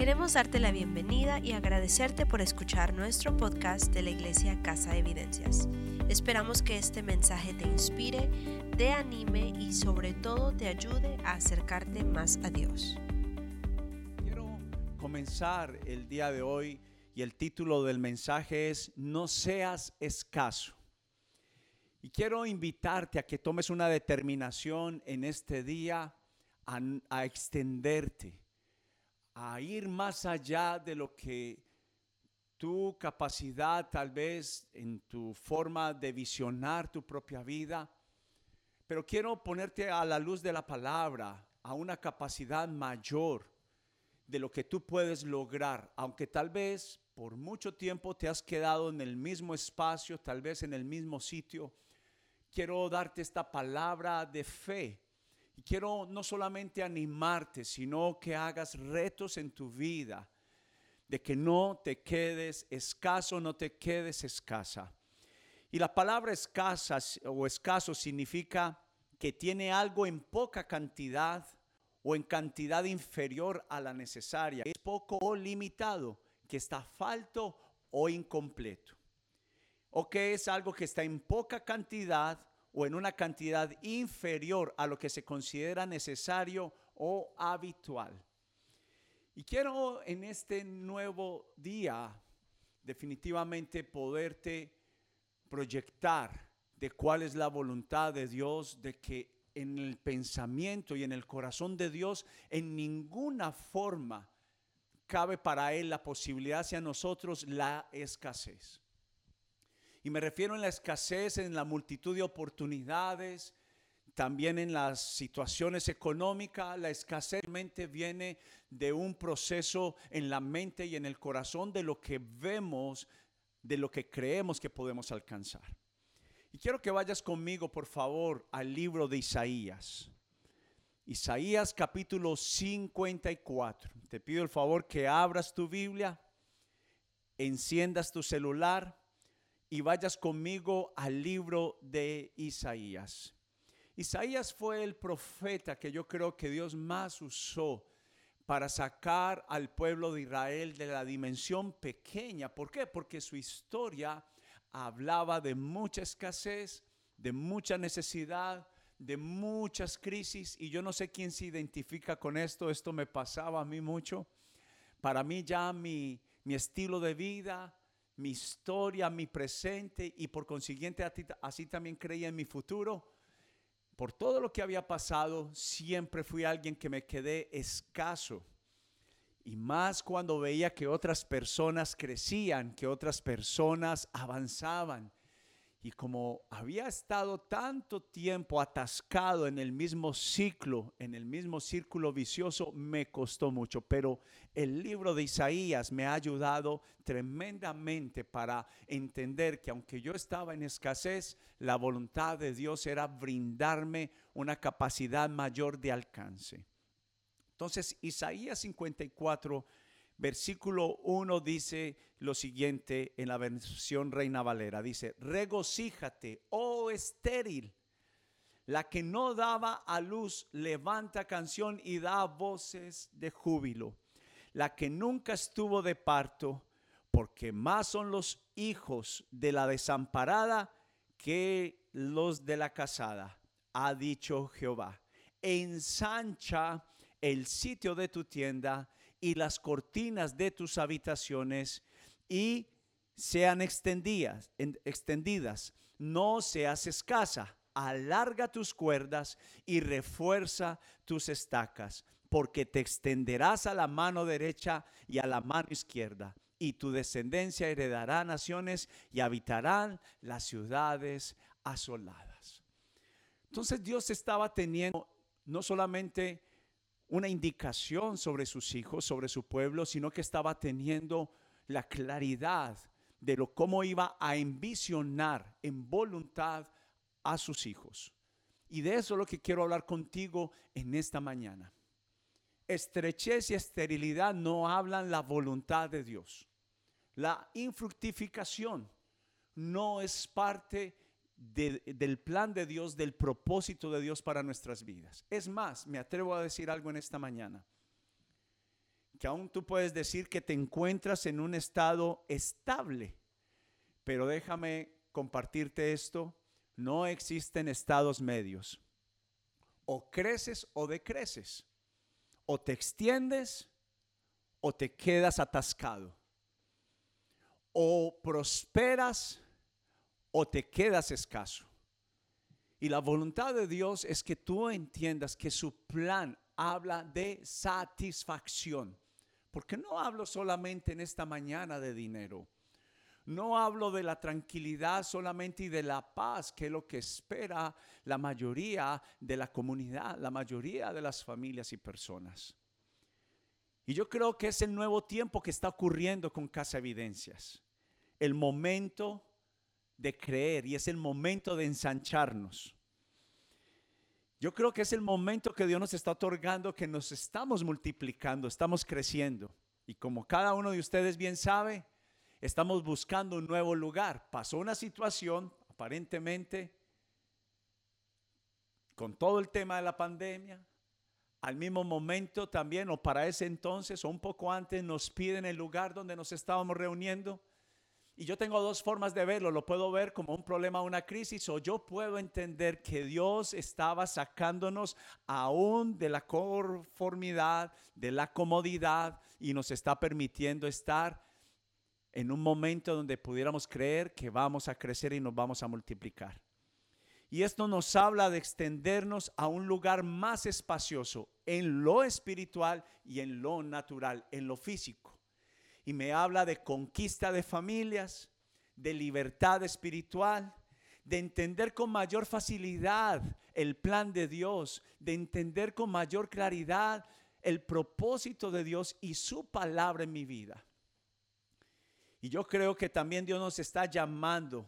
Queremos darte la bienvenida y agradecerte por escuchar nuestro podcast de la Iglesia Casa de Evidencias. Esperamos que este mensaje te inspire, te anime y sobre todo te ayude a acercarte más a Dios. Quiero comenzar el día de hoy y el título del mensaje es No seas escaso. Y quiero invitarte a que tomes una determinación en este día a, a extenderte, a ir más allá de lo que tu capacidad tal vez en tu forma de visionar tu propia vida. Pero quiero ponerte a la luz de la palabra, a una capacidad mayor de lo que tú puedes lograr, aunque tal vez por mucho tiempo te has quedado en el mismo espacio, tal vez en el mismo sitio quiero darte esta palabra de fe. Y quiero no solamente animarte, sino que hagas retos en tu vida, de que no te quedes escaso, no te quedes escasa. Y la palabra escasa o escaso significa que tiene algo en poca cantidad o en cantidad inferior a la necesaria. Es poco o limitado, que está falto o incompleto o que es algo que está en poca cantidad o en una cantidad inferior a lo que se considera necesario o habitual. Y quiero en este nuevo día definitivamente poderte proyectar de cuál es la voluntad de Dios, de que en el pensamiento y en el corazón de Dios en ninguna forma cabe para Él la posibilidad hacia nosotros la escasez. Y me refiero en la escasez, en la multitud de oportunidades, también en las situaciones económicas. La escasez viene de un proceso en la mente y en el corazón de lo que vemos, de lo que creemos que podemos alcanzar. Y quiero que vayas conmigo, por favor, al libro de Isaías. Isaías capítulo 54. Te pido el favor que abras tu Biblia, enciendas tu celular y vayas conmigo al libro de Isaías. Isaías fue el profeta que yo creo que Dios más usó para sacar al pueblo de Israel de la dimensión pequeña. ¿Por qué? Porque su historia hablaba de mucha escasez, de mucha necesidad, de muchas crisis. Y yo no sé quién se identifica con esto. Esto me pasaba a mí mucho. Para mí ya mi, mi estilo de vida, mi historia, mi presente y por consiguiente así también creía en mi futuro. Por todo lo que había pasado, siempre fui alguien que me quedé escaso. Y más cuando veía que otras personas crecían, que otras personas avanzaban, y como había estado tanto tiempo atascado en el mismo ciclo, en el mismo círculo vicioso, me costó mucho. Pero el libro de Isaías me ha ayudado tremendamente para entender que aunque yo estaba en escasez, la voluntad de Dios era brindarme una capacidad mayor de alcance. Entonces, Isaías 54 Versículo 1 dice lo siguiente en la versión Reina Valera. Dice, regocíjate, oh estéril. La que no daba a luz levanta canción y da voces de júbilo. La que nunca estuvo de parto, porque más son los hijos de la desamparada que los de la casada, ha dicho Jehová. Ensancha el sitio de tu tienda y las cortinas de tus habitaciones y sean extendidas, extendidas. No seas escasa. Alarga tus cuerdas y refuerza tus estacas, porque te extenderás a la mano derecha y a la mano izquierda, y tu descendencia heredará naciones y habitarán las ciudades asoladas. Entonces Dios estaba teniendo no solamente una indicación sobre sus hijos, sobre su pueblo, sino que estaba teniendo la claridad de lo cómo iba a envisionar en voluntad a sus hijos. Y de eso es lo que quiero hablar contigo en esta mañana. Estrechez y esterilidad no hablan la voluntad de Dios. La infructificación no es parte del plan de Dios, del propósito de Dios para nuestras vidas. Es más, me atrevo a decir algo en esta mañana, que aún tú puedes decir que te encuentras en un estado estable. Pero déjame compartirte esto, no existen estados medios. O creces o decreces. O te extiendes o te quedas atascado. O prosperas o te quedas escaso. Y la voluntad de Dios es que tú entiendas que su plan habla de satisfacción. Porque no hablo solamente en esta mañana de dinero. No hablo de la tranquilidad solamente y de la paz, que es lo que espera la mayoría de la comunidad, la mayoría de las familias y personas. Y yo creo que es el nuevo tiempo que está ocurriendo con Casa Evidencias. El momento de creer y es el momento de ensancharnos. Yo creo que es el momento que Dios nos está otorgando, que nos estamos multiplicando, estamos creciendo. Y como cada uno de ustedes bien sabe, estamos buscando un nuevo lugar. Pasó una situación, aparentemente, con todo el tema de la pandemia. Al mismo momento también, o para ese entonces, o un poco antes, nos piden el lugar donde nos estábamos reuniendo. Y yo tengo dos formas de verlo. Lo puedo ver como un problema, una crisis, o yo puedo entender que Dios estaba sacándonos aún de la conformidad, de la comodidad, y nos está permitiendo estar en un momento donde pudiéramos creer que vamos a crecer y nos vamos a multiplicar. Y esto nos habla de extendernos a un lugar más espacioso en lo espiritual y en lo natural, en lo físico y me habla de conquista de familias, de libertad espiritual, de entender con mayor facilidad el plan de Dios, de entender con mayor claridad el propósito de Dios y su palabra en mi vida. Y yo creo que también Dios nos está llamando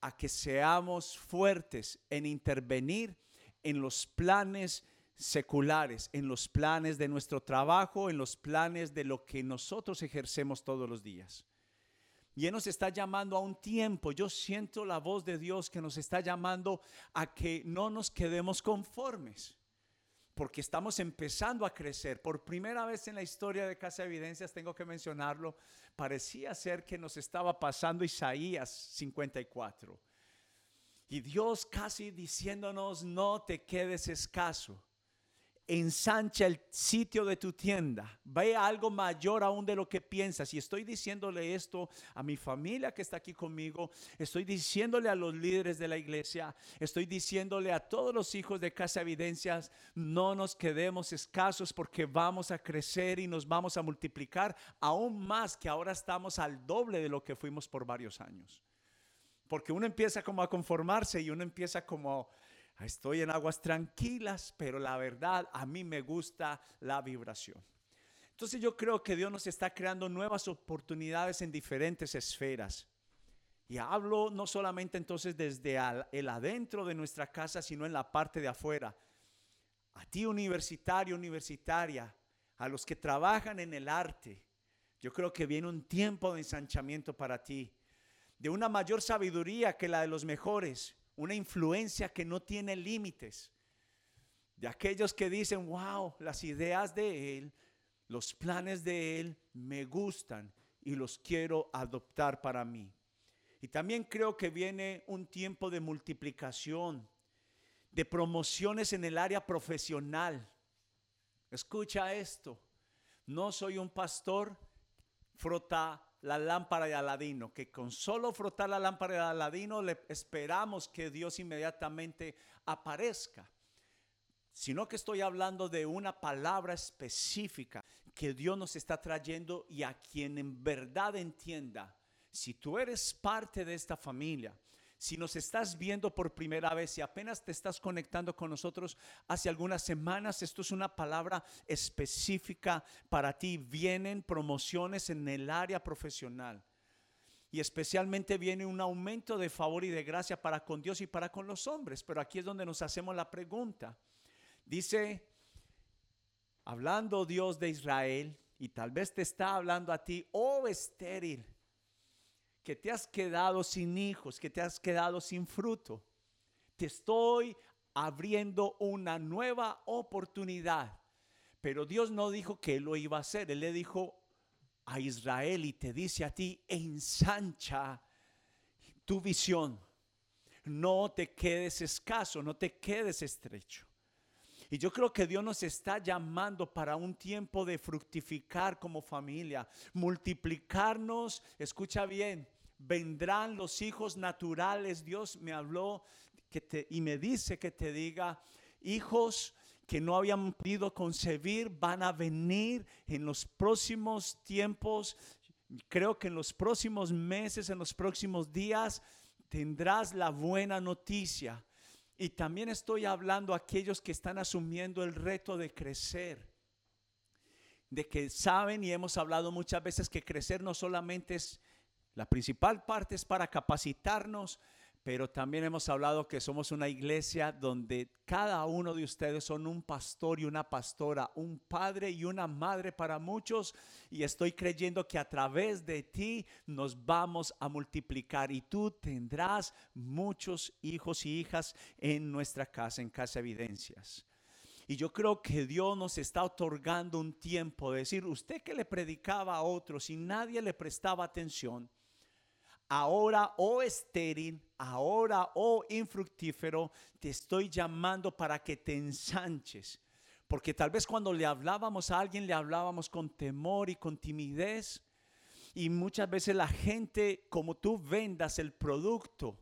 a que seamos fuertes en intervenir en los planes seculares, en los planes de nuestro trabajo, en los planes de lo que nosotros ejercemos todos los días. Y Él nos está llamando a un tiempo. Yo siento la voz de Dios que nos está llamando a que no nos quedemos conformes. Porque estamos empezando a crecer. Por primera vez en la historia de Casa Evidencias, tengo que mencionarlo, parecía ser que nos estaba pasando Isaías 54. Y Dios casi diciéndonos, no te quedes escaso ensancha el sitio de tu tienda. Ve algo mayor aún de lo que piensas. Y estoy diciéndole esto a mi familia que está aquí conmigo. Estoy diciéndole a los líderes de la iglesia. Estoy diciéndole a todos los hijos de Casa Evidencias. No nos quedemos escasos porque vamos a crecer y nos vamos a multiplicar aún más que ahora estamos al doble de lo que fuimos por varios años. Porque uno empieza como a conformarse y uno empieza como Estoy en aguas tranquilas, pero la verdad a mí me gusta la vibración. Entonces yo creo que Dios nos está creando nuevas oportunidades en diferentes esferas. Y hablo no solamente entonces desde el adentro de nuestra casa, sino en la parte de afuera. A ti universitario, universitaria, a los que trabajan en el arte, yo creo que viene un tiempo de ensanchamiento para ti, de una mayor sabiduría que la de los mejores una influencia que no tiene límites. De aquellos que dicen, wow, las ideas de Él, los planes de Él me gustan y los quiero adoptar para mí. Y también creo que viene un tiempo de multiplicación, de promociones en el área profesional. Escucha esto, no soy un pastor, frota la lámpara de Aladino, que con solo frotar la lámpara de Aladino le esperamos que Dios inmediatamente aparezca, sino que estoy hablando de una palabra específica que Dios nos está trayendo y a quien en verdad entienda, si tú eres parte de esta familia, si nos estás viendo por primera vez, si apenas te estás conectando con nosotros hace algunas semanas, esto es una palabra específica para ti. Vienen promociones en el área profesional. Y especialmente viene un aumento de favor y de gracia para con Dios y para con los hombres. Pero aquí es donde nos hacemos la pregunta. Dice, hablando Dios de Israel, y tal vez te está hablando a ti, oh estéril, que te has quedado sin hijos, que te has quedado sin fruto. Te estoy abriendo una nueva oportunidad Pero Dios no dijo que lo iba a hacer. Él le dijo a Israel y te dice a ti, ensancha tu visión. No te quedes escaso, no te quedes estrecho. Y yo creo que Dios nos está llamando para un tiempo de fructificar como familia, multiplicarnos. Escucha bien, vendrán los hijos naturales. Dios me habló que te, y me dice que te diga, hijos que no habían podido concebir van a venir en los próximos tiempos. Creo que en los próximos meses, en los próximos días, tendrás la buena noticia y también estoy hablando a aquellos que están asumiendo el reto de crecer. De que saben y hemos hablado muchas veces que crecer no solamente es, la principal parte es para capacitarnos, pero también hemos hablado que somos una iglesia donde cada uno de ustedes son un pastor y una pastora, un padre y una madre para muchos. Y estoy creyendo que a través de ti nos vamos a multiplicar y tú tendrás muchos hijos y hijas en nuestra casa, en Casa Evidencias. Y yo creo que Dios nos está otorgando un tiempo de decir, usted que le predicaba a otros y nadie le prestaba atención, ahora, oh estéril, ahora, oh infructífero, te estoy llamando para que te ensanches. Porque tal vez cuando le hablábamos a alguien, le hablábamos con temor y con timidez. Y muchas veces la gente, como tú vendas el producto,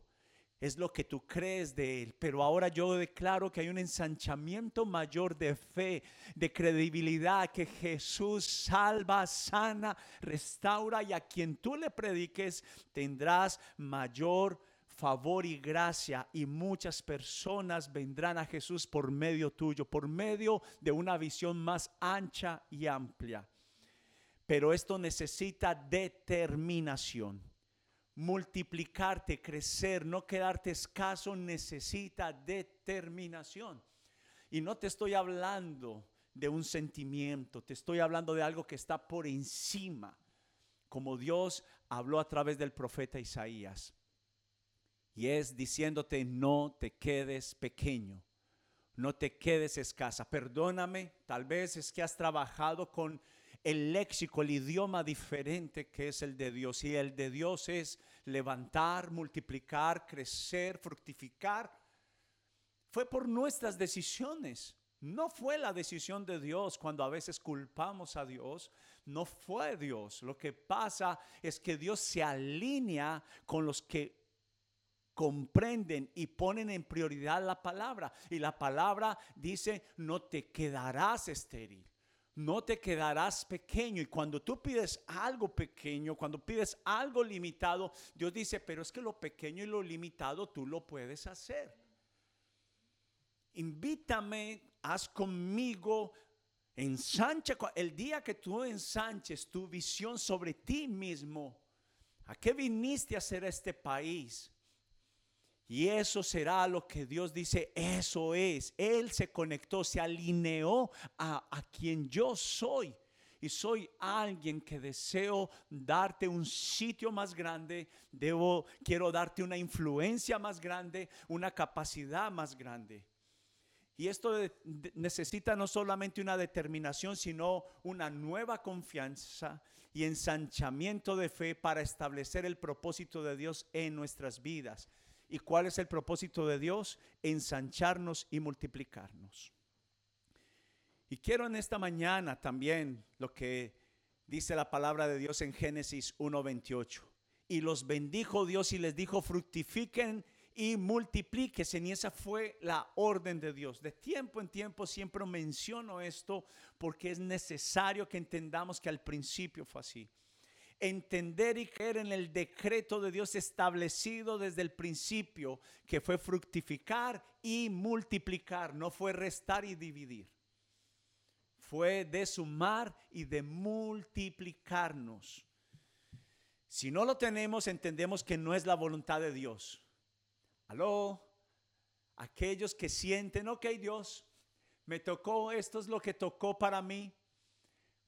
es lo que tú crees de Él. Pero ahora yo declaro que hay un ensanchamiento mayor de fe, de credibilidad, que Jesús salva, sana, restaura y a quien tú le prediques tendrás mayor favor y gracia y muchas personas vendrán a Jesús por medio tuyo, por medio de una visión más ancha y amplia. Pero esto necesita determinación multiplicarte, crecer, no quedarte escaso, necesita determinación. Y no te estoy hablando de un sentimiento, te estoy hablando de algo que está por encima, como Dios habló a través del profeta Isaías. Y es diciéndote, no te quedes pequeño, no te quedes escasa. Perdóname, tal vez es que has trabajado con el léxico, el idioma diferente que es el de Dios. Y el de Dios es levantar, multiplicar, crecer, fructificar. Fue por nuestras decisiones. No fue la decisión de Dios cuando a veces culpamos a Dios. No fue Dios. Lo que pasa es que Dios se alinea con los que comprenden y ponen en prioridad la palabra. Y la palabra dice, no te quedarás estéril no te quedarás pequeño. Y cuando tú pides algo pequeño, cuando pides algo limitado, Dios dice, pero es que lo pequeño y lo limitado tú lo puedes hacer. Invítame, haz conmigo, ensancha, el día que tú ensanches tu visión sobre ti mismo, ¿a qué viniste a hacer este país? Y eso será lo que Dios dice, eso es. Él se conectó, se alineó a, a, quien yo soy. Y soy alguien que deseo darte un sitio más grande, debo, quiero darte una influencia más grande, una capacidad más grande. Y esto necesita no solamente una determinación, sino una nueva confianza y ensanchamiento de fe para establecer el propósito de Dios en nuestras vidas. ¿Y cuál es el propósito de Dios? Ensancharnos y multiplicarnos. Y quiero en esta mañana también lo que dice la palabra de Dios en Génesis 1:28. Y los bendijo Dios y les dijo, fructifiquen y multiplíquense. Y esa fue la orden de Dios. De tiempo en tiempo siempre menciono esto porque es necesario que entendamos que al principio fue así entender y creer en el decreto de Dios establecido desde el principio, que fue fructificar y multiplicar, no fue restar y dividir. Fue de sumar y de multiplicarnos. Si no lo tenemos, entendemos que no es la voluntad de Dios. Aló, aquellos que sienten, ok Dios, me tocó, esto es lo que tocó para mí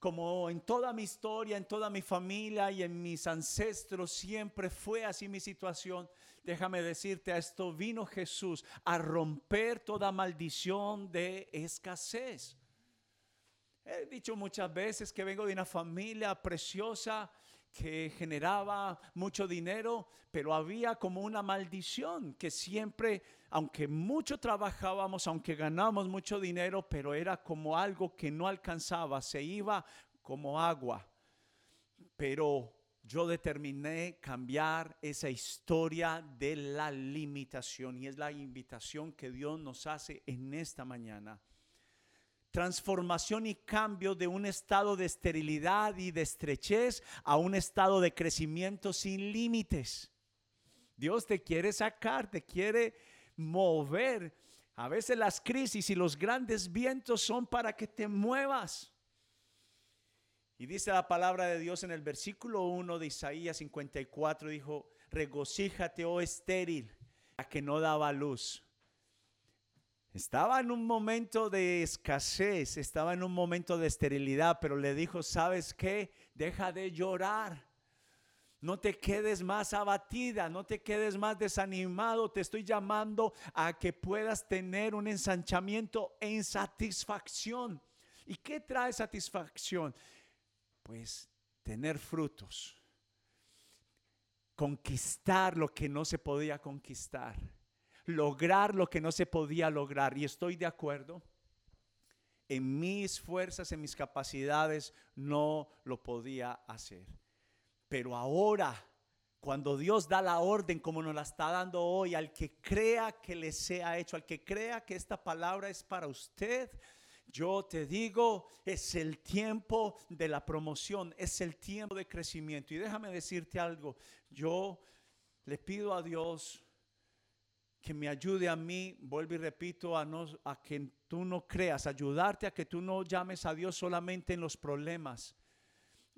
como en toda mi historia, en toda mi familia y en mis ancestros, siempre fue así mi situación. Déjame decirte, a esto vino Jesús a romper toda maldición de escasez. He dicho muchas veces que vengo de una familia preciosa que generaba mucho dinero, pero había como una maldición que siempre, aunque mucho trabajábamos, aunque ganábamos mucho dinero, pero era como algo que no alcanzaba, se iba como agua. Pero yo determiné cambiar esa historia de la limitación y es la invitación que Dios nos hace en esta mañana. Transformación y cambio de un estado de esterilidad y de estrechez a un estado de crecimiento sin límites. Dios te quiere sacar, te quiere mover. A veces las crisis y los grandes vientos son para que te muevas. Y dice la palabra de Dios en el versículo 1 de Isaías 54, dijo, regocíjate, oh estéril, a que no daba luz. Estaba en un momento de escasez, estaba en un momento de esterilidad, pero le dijo, ¿sabes qué? Deja de llorar. No te quedes más abatida, no te quedes más desanimado. Te estoy llamando a que puedas tener un ensanchamiento en satisfacción. ¿Y qué trae satisfacción? pues tener frutos, conquistar lo que no se podía conquistar, lograr lo que no se podía lograr. Y estoy de acuerdo, en mis fuerzas, en mis capacidades, no lo podía hacer. Pero ahora, cuando Dios da la orden como nos la está dando hoy, al que crea que le sea hecho, al que crea que esta palabra es para usted, yo te digo, es el tiempo de la promoción, es el tiempo de crecimiento. Y déjame decirte algo, yo le pido a Dios que me ayude a mí, vuelvo y repito, a, no, a que tú no creas, ayudarte a que tú no llames a Dios solamente en los problemas.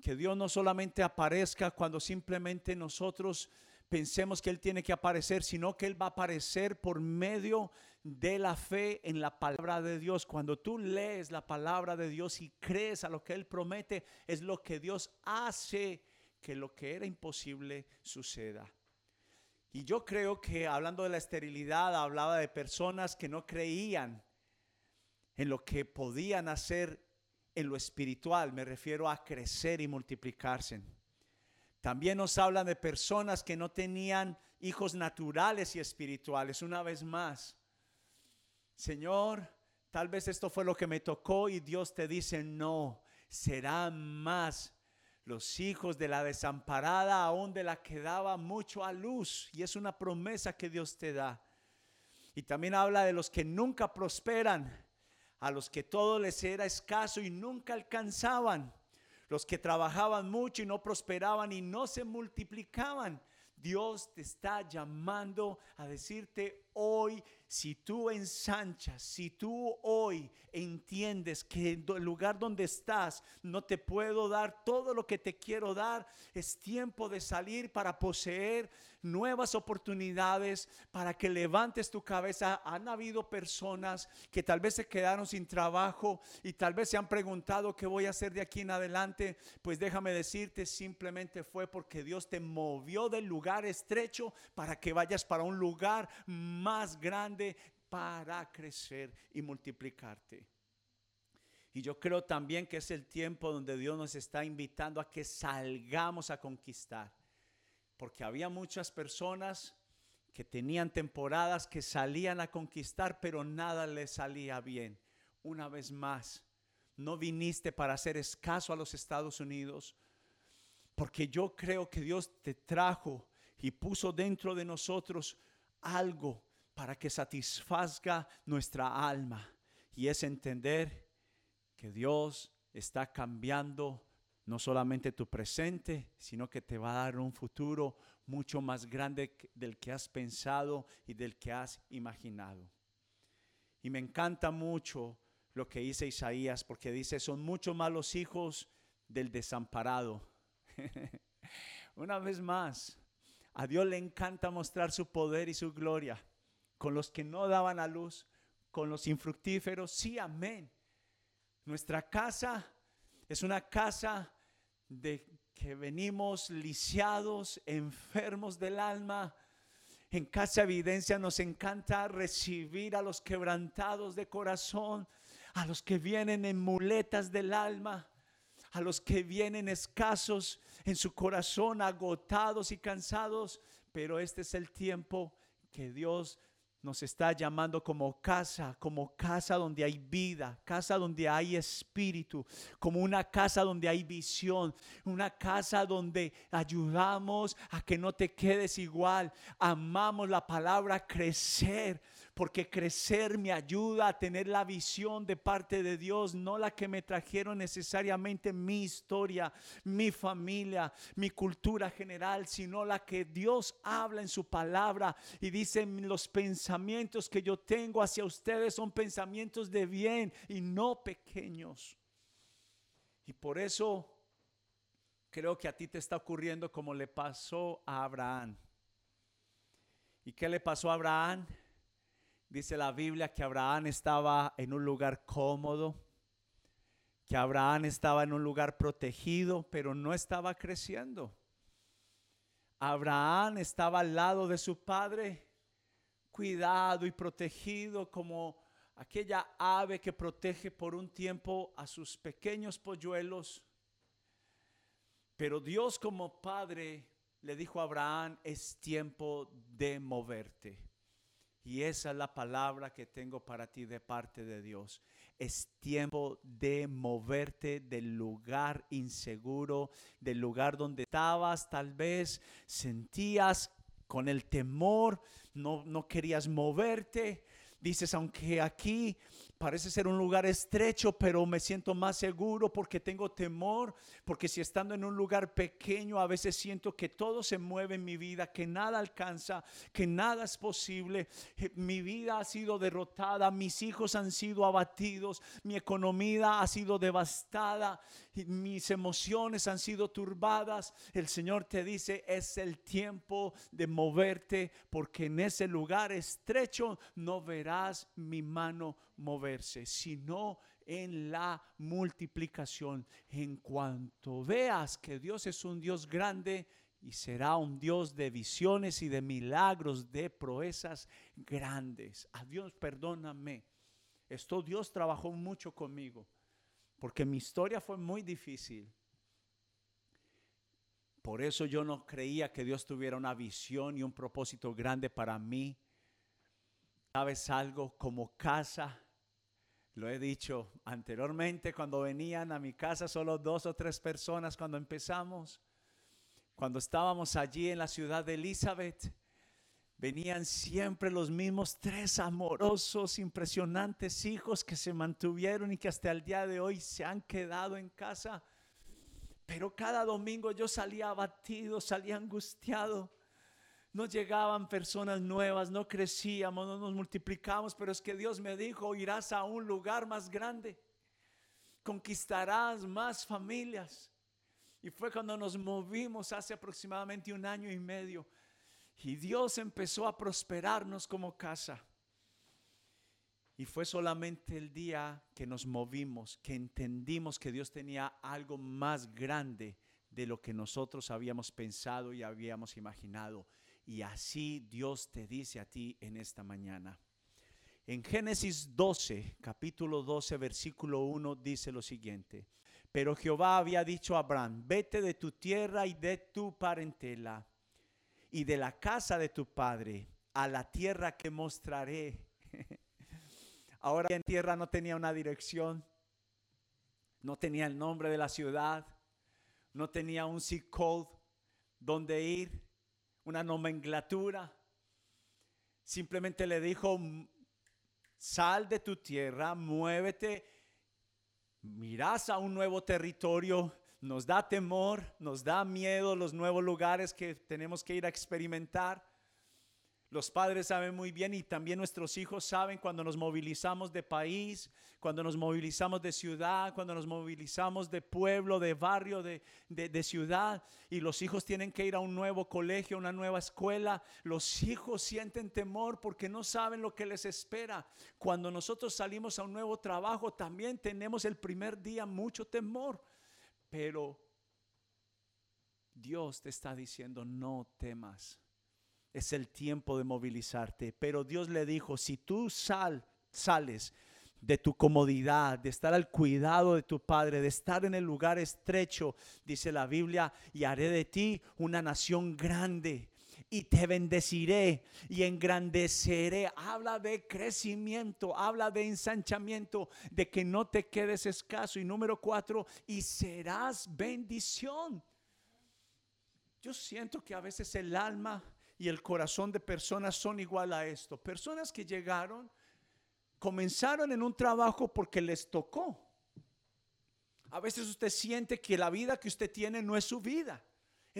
Que Dios no solamente aparezca cuando simplemente nosotros pensemos que Él tiene que aparecer, sino que Él va a aparecer por medio de la fe en la palabra de Dios. Cuando tú lees la palabra de Dios y crees a lo que Él promete, es lo que Dios hace que lo que era imposible suceda. Y yo creo que hablando de la esterilidad, hablaba de personas que no creían en lo que podían hacer en lo espiritual. Me refiero a crecer y multiplicarse. También nos hablan de personas que no tenían hijos naturales y espirituales. Una vez más, Señor, tal vez esto fue lo que me tocó y Dios te dice, no, serán más los hijos de la desamparada, aún de la que daba mucho a luz. Y es una promesa que Dios te da. Y también habla de los que nunca prosperan, a los que todo les era escaso y nunca alcanzaban los que trabajaban mucho y no prosperaban y no se multiplicaban. Dios te está llamando a decirte hoy si tú ensanchas, si tú hoy entiendes que el lugar donde estás no te puedo dar todo lo que te quiero dar, es tiempo de salir para poseer nuevas oportunidades, para que levantes tu cabeza. Han habido personas que tal vez se quedaron sin trabajo y tal vez se han preguntado qué voy a hacer de aquí en adelante. Pues déjame decirte, simplemente fue porque Dios te movió del lugar estrecho para que vayas para un lugar más grande para crecer y multiplicarte. Y yo creo también que es el tiempo donde Dios nos está invitando a que salgamos a conquistar. Porque había muchas personas que tenían temporadas que salían a conquistar, pero nada les salía bien. Una vez más, no viniste para hacer escaso a los Estados Unidos, porque yo creo que Dios te trajo y puso dentro de nosotros algo para que satisfazga nuestra alma. Y es entender que Dios está cambiando no solamente tu presente, sino que te va a dar un futuro mucho más grande del que has pensado y del que has imaginado. Y me encanta mucho lo que dice Isaías, porque dice, son mucho más los hijos del desamparado. Una vez más, a Dios le encanta mostrar su poder y su gloria con los que no daban a luz, con los infructíferos. Sí, amén. Nuestra casa es una casa de que venimos lisiados, enfermos del alma. En Casa Evidencia nos encanta recibir a los quebrantados de corazón, a los que vienen en muletas del alma, a los que vienen escasos en su corazón, agotados y cansados. Pero este es el tiempo que Dios nos está llamando como casa, como casa donde hay vida, casa donde hay espíritu, como una casa donde hay visión, una casa donde ayudamos a que no te quedes igual, amamos la palabra crecer, porque crecer me ayuda a tener la visión de parte de Dios, no la que me trajeron necesariamente mi historia, mi familia, mi cultura general, sino la que Dios habla en su palabra y dice los pensamientos que yo tengo hacia ustedes son pensamientos de bien y no pequeños. Y por eso creo que a ti te está ocurriendo como le pasó a Abraham. ¿Y qué le pasó a Abraham? Dice la Biblia que Abraham estaba en un lugar cómodo, que Abraham estaba en un lugar protegido, pero no estaba creciendo. Abraham estaba al lado de su padre, cuidado y protegido como aquella ave que protege por un tiempo a sus pequeños polluelos. Pero Dios como padre le dijo a Abraham, es tiempo de moverte. Y esa es la palabra que tengo para ti de parte de Dios. Es tiempo de moverte del lugar inseguro, del lugar donde estabas, tal vez sentías con el temor, no, no querías moverte. Dices, aunque aquí Parece ser un lugar estrecho, pero me siento más seguro porque tengo temor, porque si estando en un lugar pequeño a veces siento que todo se mueve en mi vida, que nada alcanza, que nada es posible. Mi vida ha sido derrotada, mis hijos han sido abatidos, mi economía ha sido devastada, mis emociones han sido turbadas. El Señor te dice, es el tiempo de moverte porque en ese lugar estrecho no verás mi mano moverse, sino en la multiplicación. En cuanto veas que Dios es un Dios grande y será un Dios de visiones y de milagros, de proezas grandes. A Dios, perdóname. Esto Dios trabajó mucho conmigo, porque mi historia fue muy difícil. Por eso yo no creía que Dios tuviera una visión y un propósito grande para mí. ¿Sabes algo? Como casa lo he dicho anteriormente, cuando venían a mi casa solo dos o tres personas cuando empezamos, cuando estábamos allí en la ciudad de Elizabeth, venían siempre los mismos tres amorosos, impresionantes hijos que se mantuvieron y que hasta el día de hoy se han quedado en casa. Pero cada domingo yo salía abatido, salía angustiado no llegaban personas nuevas, no crecíamos, no nos multiplicamos, pero es que Dios me dijo, irás a un lugar más grande, conquistarás más familias. Y fue cuando nos movimos hace aproximadamente un año y medio. Y Dios empezó a prosperarnos como casa. Y fue solamente el día que nos movimos, que entendimos que Dios tenía algo más grande de lo que nosotros habíamos pensado y habíamos imaginado. Y así Dios te dice a ti en esta mañana. En Génesis 12, capítulo 12, versículo 1 dice lo siguiente. Pero Jehová había dicho a Abraham, vete de tu tierra y de tu parentela y de la casa de tu padre a la tierra que mostraré. Ahora en tierra no tenía una dirección, no tenía el nombre de la ciudad, no tenía un zip code donde ir, una nomenclatura. Simplemente le dijo, sal de tu tierra, muévete, mirás a un nuevo territorio, nos da temor, nos da miedo los nuevos lugares que tenemos que ir a experimentar. Los padres saben muy bien y también nuestros hijos saben cuando nos movilizamos de país, cuando nos movilizamos de ciudad, cuando nos movilizamos de pueblo, de barrio, de, de, ciudad, y los hijos tienen que ir a un nuevo colegio, una nueva escuela. Los hijos sienten temor porque no saben lo que les espera. Cuando nosotros salimos a un nuevo trabajo, también tenemos el primer día mucho temor, pero Dios te está diciendo, no temas es el tiempo de movilizarte. Pero Dios le dijo, si tú sal, sales de tu comodidad, de estar al cuidado de tu Padre, de estar en el lugar estrecho, dice la Biblia, y haré de ti una nación grande y te bendeciré y engrandeceré. Habla de crecimiento, habla de ensanchamiento, de que no te quedes escaso. Y número cuatro, y serás bendición. Yo siento que a veces el alma y el corazón de personas son igual a esto. Personas que llegaron, comenzaron en un trabajo porque les tocó. A veces usted siente que la vida que usted tiene no es su vida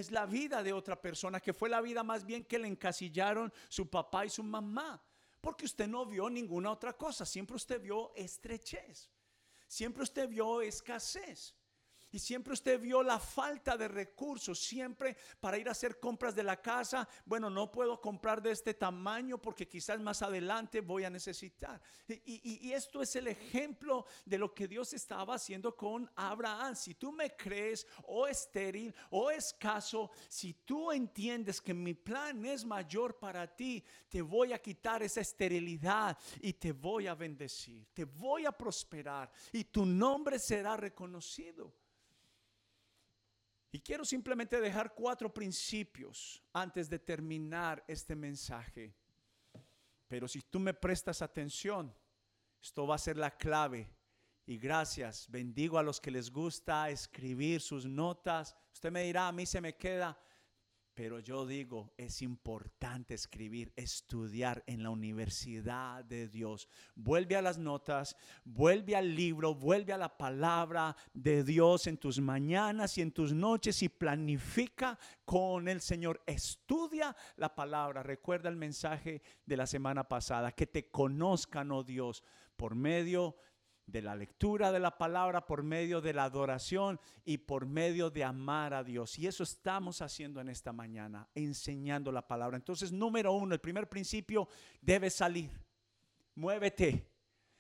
es la vida de otra persona, que fue la vida más bien que le encasillaron su papá y su mamá. Porque usted no vio ninguna otra cosa, siempre usted vio estrechez, siempre usted vio escasez. Y siempre usted vio la falta de recursos, siempre para ir a hacer compras de la casa. Bueno, no puedo comprar de este tamaño porque quizás más adelante voy a necesitar. Y, esto es el ejemplo de lo que Dios estaba haciendo con Abraham. Si tú me crees o estéril o escaso, si tú entiendes que mi plan es mayor para ti, te voy a quitar esa esterilidad y te voy a bendecir, te voy a prosperar y tu nombre será reconocido. Y quiero simplemente dejar cuatro principios antes de terminar este mensaje. Pero si tú me prestas atención, esto va a ser la clave. Y gracias, bendigo a los que les gusta escribir sus notas. Usted me dirá, a mí se me queda pero yo digo, es importante escribir, estudiar en la universidad de Dios. Vuelve a las notas, vuelve al libro, vuelve a la palabra de Dios en tus mañanas y en tus noches y planifica con el Señor. Estudia la palabra. Recuerda el mensaje de la semana pasada, que te conozcan, oh Dios, por medio de de la lectura de la palabra, por medio de la adoración y por medio de amar a Dios. Y eso estamos haciendo en esta mañana, enseñando la palabra. Entonces, número uno, el primer principio, debe salir. Muévete.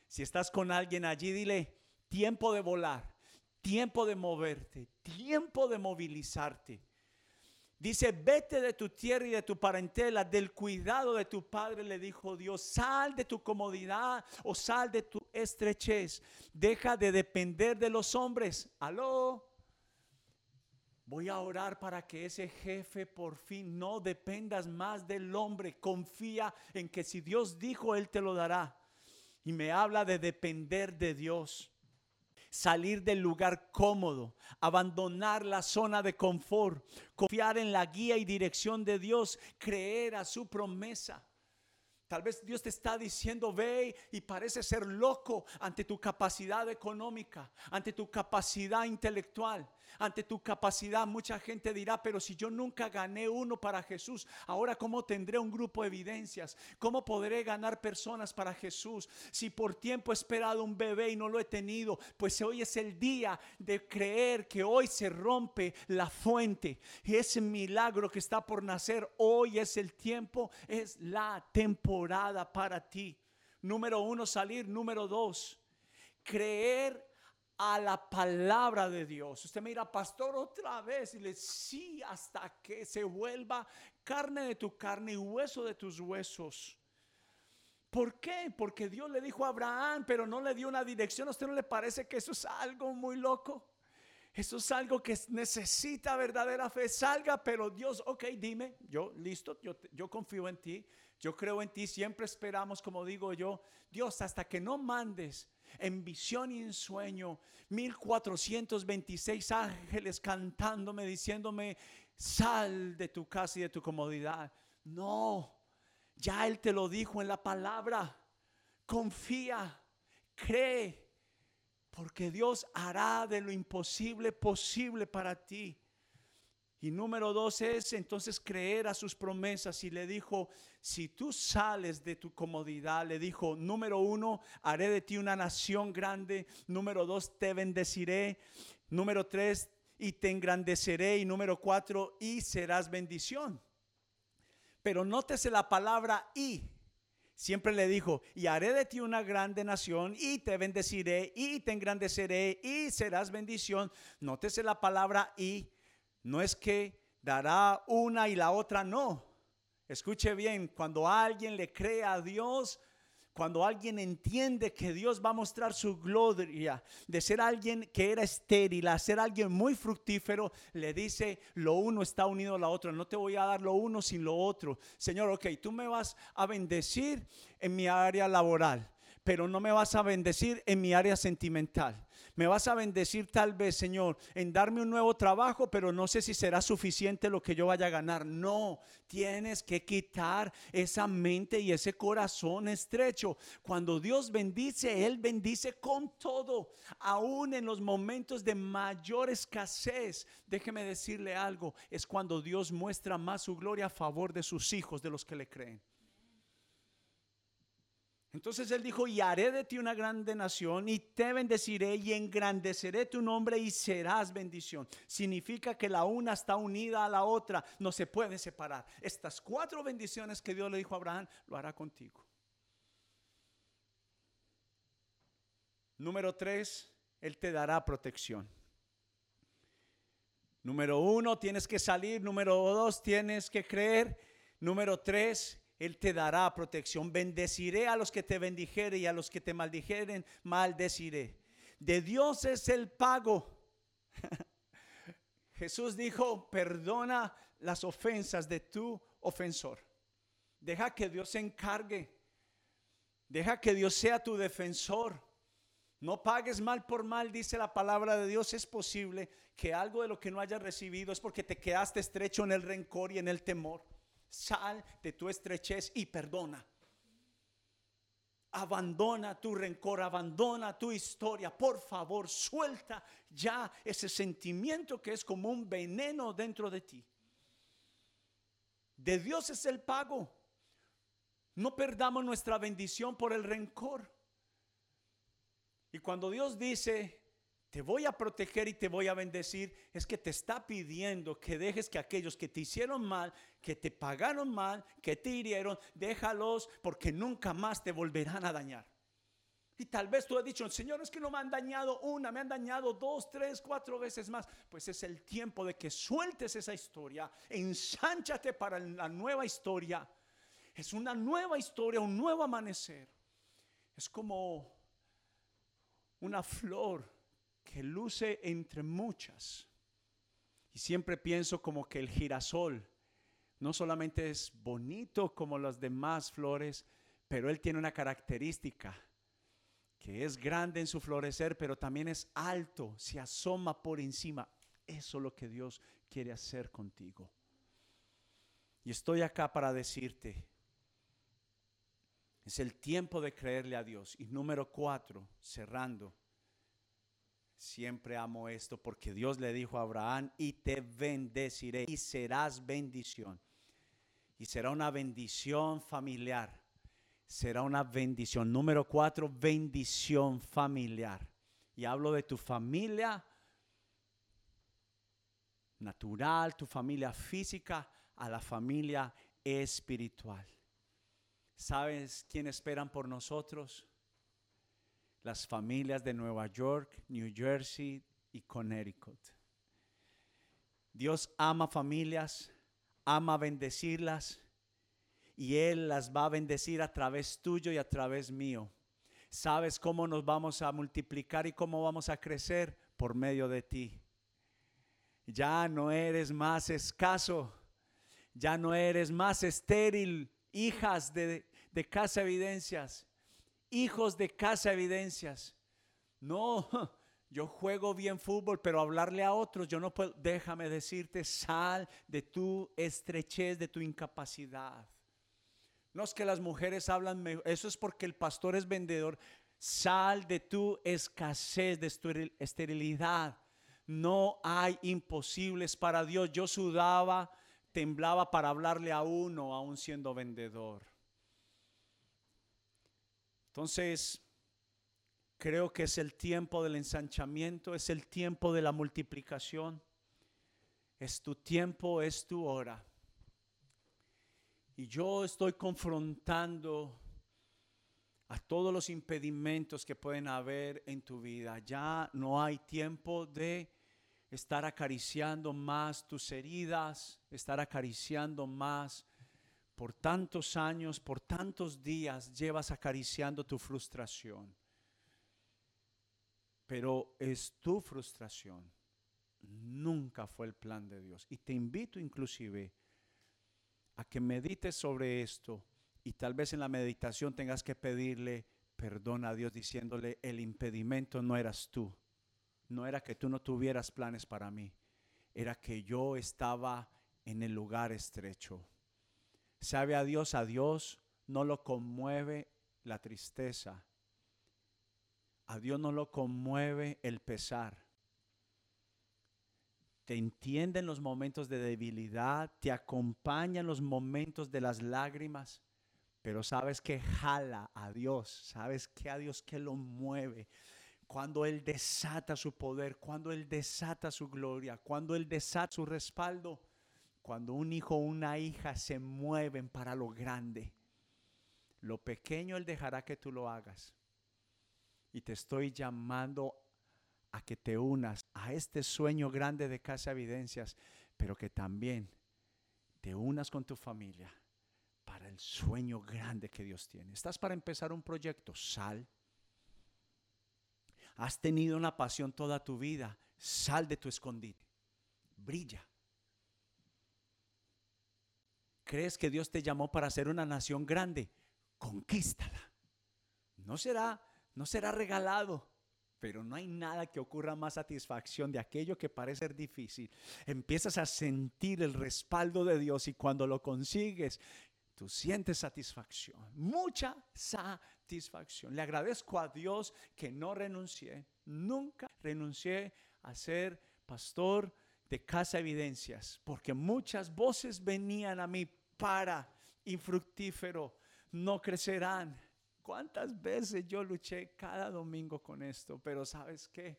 Si estás con alguien allí, dile, tiempo de volar, tiempo de moverte, tiempo de movilizarte. Dice, vete de tu tierra y de tu parentela, del cuidado de tu padre, le dijo Dios, sal de tu comodidad o sal de tu estrechez, deja de depender de los hombres. Aló, voy a orar para que ese jefe por fin no dependas más del hombre, confía en que si Dios dijo, Él te lo dará. Y me habla de depender de Dios salir del lugar cómodo, abandonar la zona de confort, confiar en la guía y dirección de Dios, creer a su promesa. Tal vez Dios te está diciendo, ve y parece ser loco ante tu capacidad económica, ante tu capacidad intelectual, ante tu capacidad. Mucha gente dirá, pero si yo nunca gané uno para Jesús, ahora cómo tendré un grupo de evidencias? ¿Cómo podré ganar personas para Jesús? Si por tiempo he esperado un bebé y no lo he tenido, pues hoy es el día de creer que hoy se rompe la fuente. Y ese milagro que está por nacer, hoy es el tiempo, es la temporada para ti. Número uno, salir. Número dos, creer a la palabra de Dios. Usted mira, pastor, otra vez y le sí hasta que se vuelva carne de tu carne y hueso de tus huesos. ¿Por qué? Porque Dios le dijo a Abraham, pero no le dio una dirección. ¿A usted no le parece que eso es algo muy loco? Eso es algo que necesita verdadera fe. Salga, pero Dios, ok, dime, yo listo, yo, yo confío en ti, yo creo en ti, siempre esperamos, como digo yo, Dios, hasta que no mandes en visión y en sueño, 1426 ángeles cantándome, diciéndome, sal de tu casa y de tu comodidad. No, ya Él te lo dijo en la palabra. Confía, cree, porque Dios hará de lo imposible posible para ti. Y número dos es entonces creer a sus promesas. Y le dijo, si tú sales de tu comodidad, le dijo, número uno, haré de ti una nación grande. Número dos, te bendeciré. Número tres, y te engrandeceré. Y número cuatro, y serás bendición. Pero nótese la palabra y. Siempre le dijo, y haré de ti una grande nación, y te bendeciré, y te engrandeceré, y serás bendición. Nótese la palabra y no es que dará una y la otra no. Escuche bien, cuando alguien le cree a Dios, Cuando alguien entiende que Dios va a mostrar su gloria, de ser alguien que era estéril a ser alguien muy fructífero, le dice, lo uno está unido a lo otro, no te voy a dar lo uno sin lo otro. Señor, ok, tú me vas a bendecir en mi área laboral, pero no me vas a bendecir en mi área sentimental. Me vas a bendecir tal vez, Señor, en darme un nuevo trabajo, pero no sé si será suficiente lo que yo vaya a ganar. No, tienes que quitar esa mente y ese corazón estrecho. Cuando Dios bendice, Él bendice con todo, aún en los momentos de mayor escasez. Déjeme decirle algo, es cuando Dios muestra más su gloria a favor de sus hijos, de los que le creen. Entonces él dijo, y haré de ti una grande nación, y te bendeciré, y engrandeceré tu nombre, y serás bendición. Significa que la una está unida a la otra, no se pueden separar. Estas cuatro bendiciones que Dios le dijo a Abraham, lo hará contigo. Número tres, Él te dará protección. Número uno, tienes que salir. Número dos, tienes que creer. Número tres, él te dará protección. Bendeciré a los que te bendijeren y a los que te maldijeren, maldeciré. De Dios es el pago. Jesús dijo, perdona las ofensas de tu ofensor. Deja que Dios se encargue. Deja que Dios sea tu defensor. No pagues mal por mal, dice la palabra de Dios. Es posible que algo de lo que no hayas recibido es porque te quedaste estrecho en el rencor y en el temor. Sal de tu estrechez y perdona. Abandona tu rencor, abandona tu historia. Por favor, suelta ya ese sentimiento que es como un veneno dentro de ti. De Dios es el pago. No perdamos nuestra bendición por el rencor. Y cuando Dios dice, te voy a proteger y te voy a bendecir, es que te está pidiendo que dejes que aquellos que te hicieron mal, que te pagaron mal, que te hirieron, déjalos porque nunca más te volverán a dañar. Y tal vez tú has dicho, Señor, es que no me han dañado una, me han dañado dos, tres, cuatro veces más. Pues es el tiempo de que sueltes esa historia, ensánchate para la nueva historia. Es una nueva historia, un nuevo amanecer. Es como una flor que luce entre muchas. Y siempre pienso como que el girasol no solamente es bonito como las demás flores, pero él tiene una característica que es grande en su florecer, pero también es alto, se asoma por encima. Eso es lo que Dios quiere hacer contigo. Y estoy acá para decirte, es el tiempo de creerle a Dios. Y número cuatro, cerrando. Siempre amo esto porque Dios le dijo a Abraham, y te bendeciré y serás bendición. Y será una bendición familiar. Será una bendición. Número cuatro, bendición familiar. Y hablo de tu familia natural, tu familia física, a la familia espiritual. ¿Sabes quién esperan por nosotros? Las familias de Nueva York, New Jersey y Connecticut. Dios ama familias, ama bendecirlas y Él las va a bendecir a través tuyo y a través mío. ¿Sabes cómo nos vamos a multiplicar y cómo vamos a crecer? Por medio de ti. Ya no eres más escaso, ya no eres más estéril, hijas de, de casa evidencias hijos de casa evidencias. No, yo juego bien fútbol, pero hablarle a otros, yo no puedo. Déjame decirte, sal de tu estrechez, de tu incapacidad. No es que las mujeres hablan, eso es porque el pastor es vendedor. Sal de tu escasez, de tu esterilidad. No hay imposibles para Dios. Yo sudaba, temblaba para hablarle a uno, aún siendo vendedor. Entonces, creo que es el tiempo del ensanchamiento, es el tiempo de la multiplicación. Es tu tiempo, es tu hora. Y yo estoy confrontando a todos los impedimentos que pueden haber en tu vida. Ya no hay tiempo de estar acariciando más tus heridas, estar acariciando más por tantos años, por tantos días llevas acariciando tu frustración. Pero es tu frustración. Nunca fue el plan de Dios. Y te invito inclusive a que medites sobre esto y tal vez en la meditación tengas que pedirle perdón a Dios diciéndole, el impedimento no eras tú. No era que tú no tuvieras planes para mí. Era que yo estaba en el lugar estrecho. Sabe a Dios, a Dios no lo conmueve la tristeza. A Dios no lo conmueve el pesar. Te entiende en los momentos de debilidad, te acompaña en los momentos de las lágrimas, pero sabes que jala a Dios, sabes que a Dios que lo mueve. Cuando Él desata su poder, cuando Él desata su gloria, cuando Él desata su respaldo, cuando un hijo o una hija se mueven para lo grande, lo pequeño Él dejará que tú lo hagas. Y te estoy llamando a que te unas a este sueño grande de Casa Evidencias, pero que también te unas con tu familia para el sueño grande que Dios tiene. Estás para empezar un proyecto, sal. Has tenido una pasión toda tu vida, sal de tu escondite, brilla. ¿Crees que Dios te llamó para ser una nación grande? Conquístala. No será, no será regalado, pero no hay nada que ocurra más satisfacción de aquello que parece ser difícil. Empiezas a sentir el respaldo de Dios y cuando lo consigues, tú sientes satisfacción, mucha satisfacción. Le agradezco a Dios que no renuncié, nunca renuncié a ser pastor de Casa Evidencias, porque muchas voces venían a mí para infructífero, no crecerán. ¿Cuántas veces yo luché cada domingo con esto? Pero sabes qué?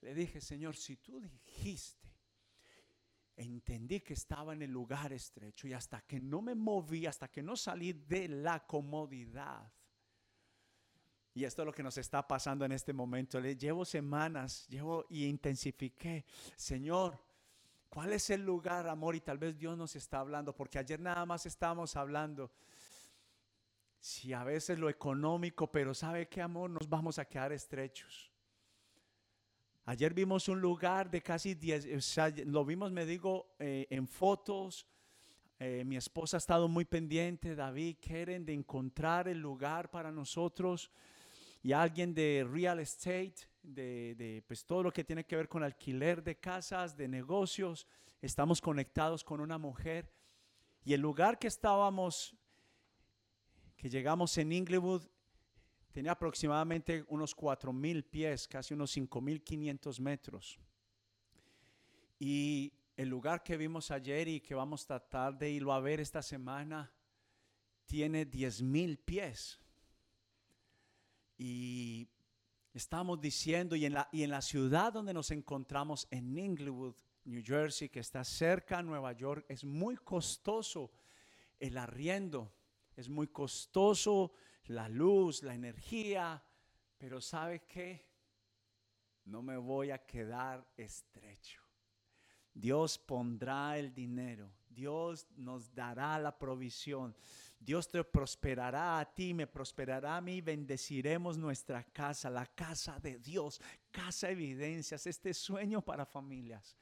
Le dije, Señor, si tú dijiste, entendí que estaba en el lugar estrecho y hasta que no me moví, hasta que no salí de la comodidad. Y esto es lo que nos está pasando en este momento. Le llevo semanas, llevo y intensifiqué. Señor, ¿Cuál es el lugar, amor? Y tal vez Dios nos está hablando, porque ayer nada más estábamos hablando. Si a veces lo económico, pero ¿sabe qué, amor? Nos vamos a quedar estrechos. Ayer vimos un lugar de casi 10, o sea, lo vimos, me digo, eh, en fotos. Eh, mi esposa ha estado muy pendiente, David, quieren de encontrar el lugar para nosotros y alguien de real estate, de, pues todo lo que tiene que ver con alquiler de casas, de negocios. Estamos conectados con una mujer y el lugar que estábamos, que llegamos en Inglewood, tenía aproximadamente unos 4 mil pies, casi unos 5 mil 500 metros. Y el lugar que vimos ayer y que vamos a tratar de irlo a ver esta semana, tiene 10 mil pies. Y estamos diciendo, y en, la, y en la ciudad donde nos encontramos, en Inglewood, New Jersey, que está cerca a Nueva York, es muy costoso el arriendo, es muy costoso la luz, la energía, pero ¿sabe qué? No me voy a quedar estrecho. Dios pondrá el dinero, Dios nos dará la provisión. Dios te prosperará a ti, me prosperará a mí, bendeciremos nuestra casa, la casa de Dios, casa evidencias, este sueño para familias.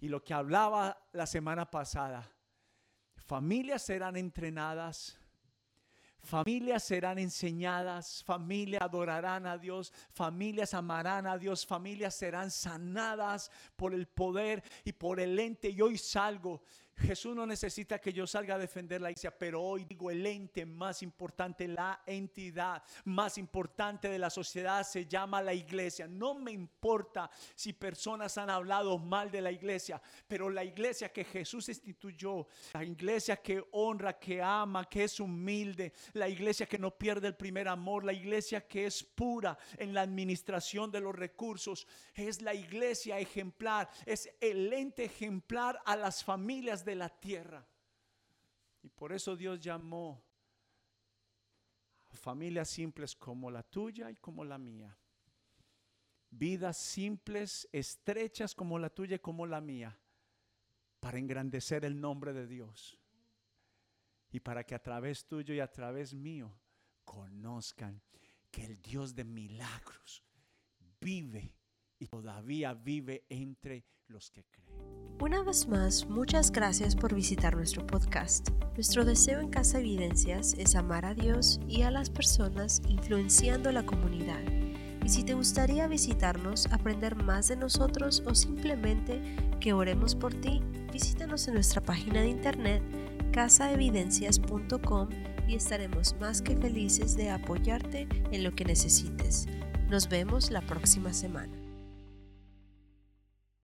Y lo que hablaba la semana pasada, familias serán entrenadas, Familias serán enseñadas, familias adorarán a Dios, familias amarán a Dios, familias serán sanadas por el poder y por el ente. Y hoy salgo Jesús no necesita que yo salga a defender la iglesia, pero hoy digo el ente más importante, la entidad más importante de la sociedad se llama la iglesia. No me importa si personas han hablado mal de la iglesia, pero la iglesia que Jesús instituyó, la iglesia que honra, que ama, que es humilde, la iglesia que no pierde el primer amor, la iglesia que es pura en la administración de los recursos, es la iglesia ejemplar, es el ente ejemplar a las familias de la tierra. Y por eso Dios llamó a familias simples como la tuya y como la mía. Vidas simples, estrechas como la tuya y como la mía, para engrandecer el nombre de Dios. y para que a través tuyo y a través mío conozcan que el Dios de milagros vive y todavía vive entre los que creen. Una vez más, muchas gracias por visitar nuestro podcast. Nuestro deseo en Casa Evidencias es amar a Dios y a las personas influenciando la comunidad. Y si te gustaría visitarnos, aprender más de nosotros o simplemente que oremos por ti, visítanos en nuestra página de internet casaevidencias.com y estaremos más que felices de apoyarte en lo que necesites. Nos vemos la próxima semana.